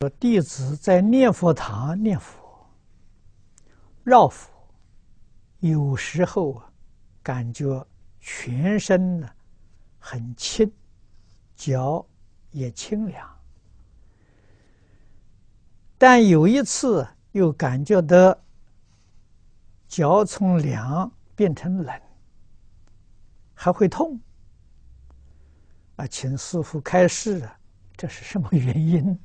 说弟子在念佛堂念佛、绕佛，有时候啊，感觉全身呢很轻，脚也清凉。但有一次又感觉到脚从凉变成冷，还会痛。啊，请师傅开示啊，这是什么原因？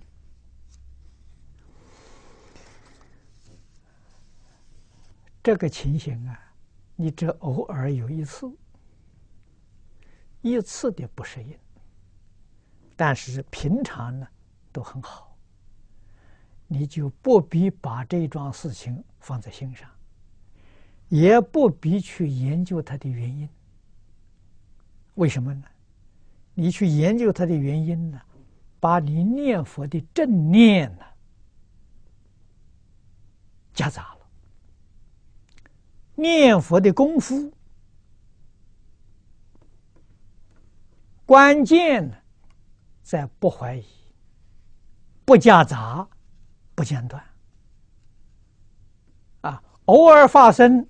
这个情形啊，你只偶尔有一次，一次的不适应，但是平常呢都很好，你就不必把这桩事情放在心上，也不必去研究它的原因。为什么呢？你去研究它的原因呢，把你念佛的正念呢夹杂了。念佛的功夫，关键在不怀疑、不夹杂、不间断。啊，偶尔发生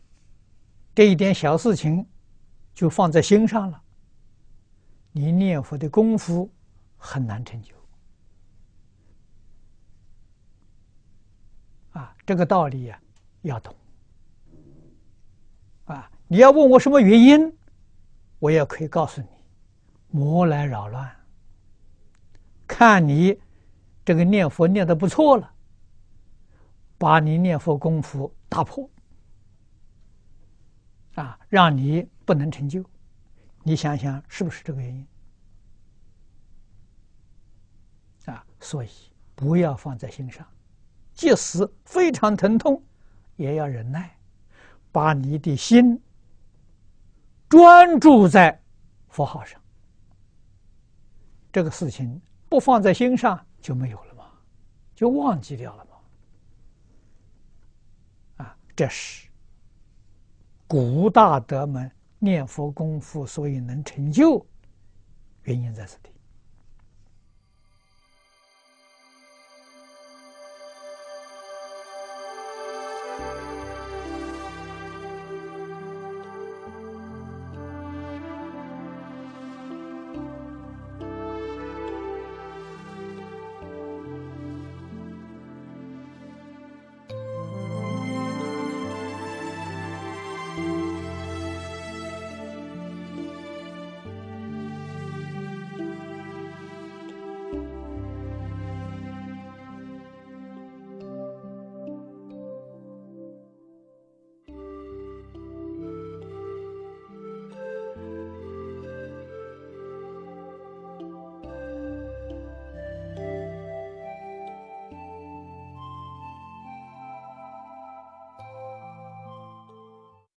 这一点小事情，就放在心上了，你念佛的功夫很难成就。啊，这个道理呀，要懂。啊！你要问我什么原因，我也可以告诉你，魔来扰乱。看你这个念佛念的不错了，把你念佛功夫打破，啊，让你不能成就。你想想是不是这个原因？啊，所以不要放在心上，即使非常疼痛，也要忍耐。把你的心专注在佛号上，这个事情不放在心上就没有了吗？就忘记掉了吗？啊，这是古大德们念佛功夫所以能成就，原因在此地。